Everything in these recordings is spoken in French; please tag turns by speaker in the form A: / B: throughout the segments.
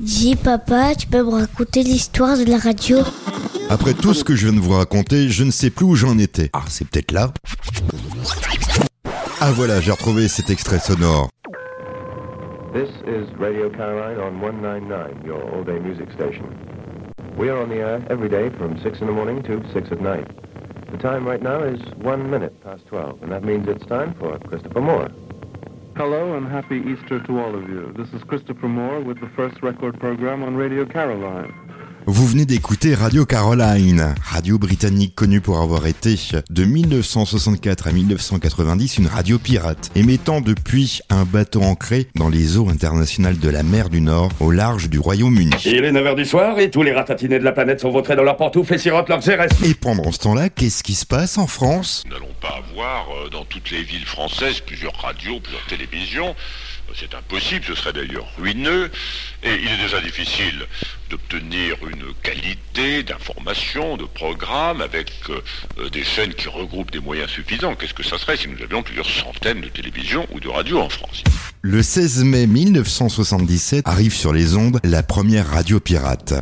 A: Dis papa, tu peux me raconter l'histoire de la radio?
B: Après tout ce que je viens de vous raconter, je ne sais plus où j'en étais. Ah, c'est peut-être là. Ah voilà, j'ai retrouvé cet extrait sonore.
C: This is Radio Caroline on 199, your all-day music station. We are on the air every day from 6 in the morning to 6 at night. The time right now is 1 minute past 12, and that means it's time for Christopher Moore.
D: Hello and happy Easter to all of you. This is Christopher Moore with the first record program on Radio Caroline.
B: Vous venez d'écouter Radio Caroline, radio britannique connue pour avoir été de 1964 à 1990 une radio pirate, émettant depuis un bateau ancré dans les eaux internationales de la mer du Nord au large du Royaume-Uni.
E: Il est 9h du soir et tous les ratatinés de la planète sont vautrés dans leurs pantoufles et sirotent leurs RS.
B: Et pendant ce temps-là, qu'est-ce qui se passe en France?
F: Nous n'allons pas avoir euh, dans toutes les villes françaises plusieurs radios, plusieurs télévisions. Euh, C'est impossible, ce serait d'ailleurs ruineux. Et il est déjà difficile d'obtenir une qualité d'information, de programme, avec euh, euh, des chaînes qui regroupent des moyens suffisants. Qu'est-ce que ça serait si nous avions plusieurs centaines de télévisions ou de radios en France?
B: Le 16 mai 1977 arrive sur les ondes la première radio pirate.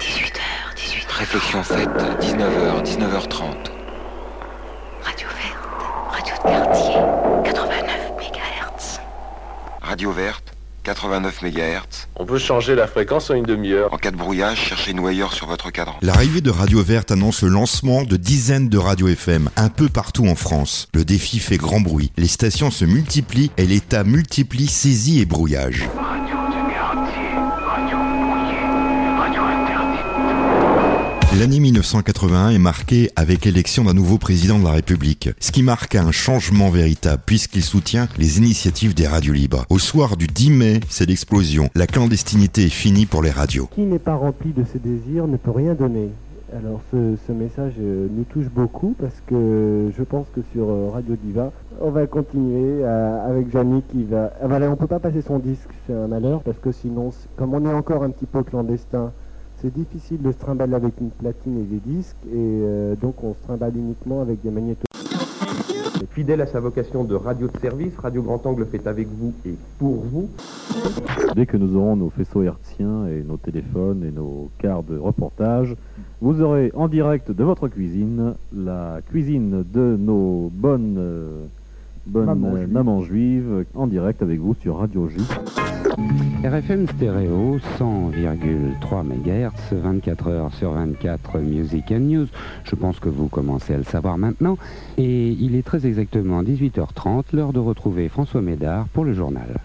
G: 18h, 18h.
H: Réflexion faite, 19h, 19h30.
G: Radio verte, radio de quartier, 89 MHz.
H: Radio verte, 89 MHz.
C: On peut changer la fréquence en une demi-heure.
H: En cas de brouillage, cherchez-nous ailleurs sur votre cadran.
B: L'arrivée de Radio Verte annonce le lancement de dizaines de radios FM, un peu partout en France. Le défi fait grand bruit. Les stations se multiplient et l'État multiplie saisies et brouillages. L'année 1981 est marquée avec l'élection d'un nouveau président de la République, ce qui marque un changement véritable puisqu'il soutient les initiatives des radios libres. Au soir du 10 mai, c'est l'explosion. La clandestinité est finie pour les radios.
I: Qui n'est pas rempli de ses désirs ne peut rien donner. Alors ce, message euh, nous touche beaucoup parce que je pense que sur euh, Radio Diva, on va continuer euh, avec Jamie qui va... Ah, voilà, on peut pas passer son disque, c'est un malheur parce que sinon, comme on est encore un petit peu clandestin, c'est difficile de se trimballer avec une platine et des disques et euh, donc on se trimballe uniquement avec des magnétos.
C: Fidèle à sa vocation de radio de service, Radio Grand Angle fait avec vous et pour vous.
J: Dès que nous aurons nos faisceaux hertziens et nos téléphones et nos quarts de reportage, vous aurez en direct de votre cuisine la cuisine de nos bonnes, euh, bonnes
I: Mamans juives.
J: mamans juives en direct avec vous sur Radio J.
K: RFM stéréo 100,3 MHz, 24 heures sur 24 Music and News. Je pense que vous commencez à le savoir maintenant. Et il est très exactement 18h30, l'heure de retrouver François Médard pour le journal.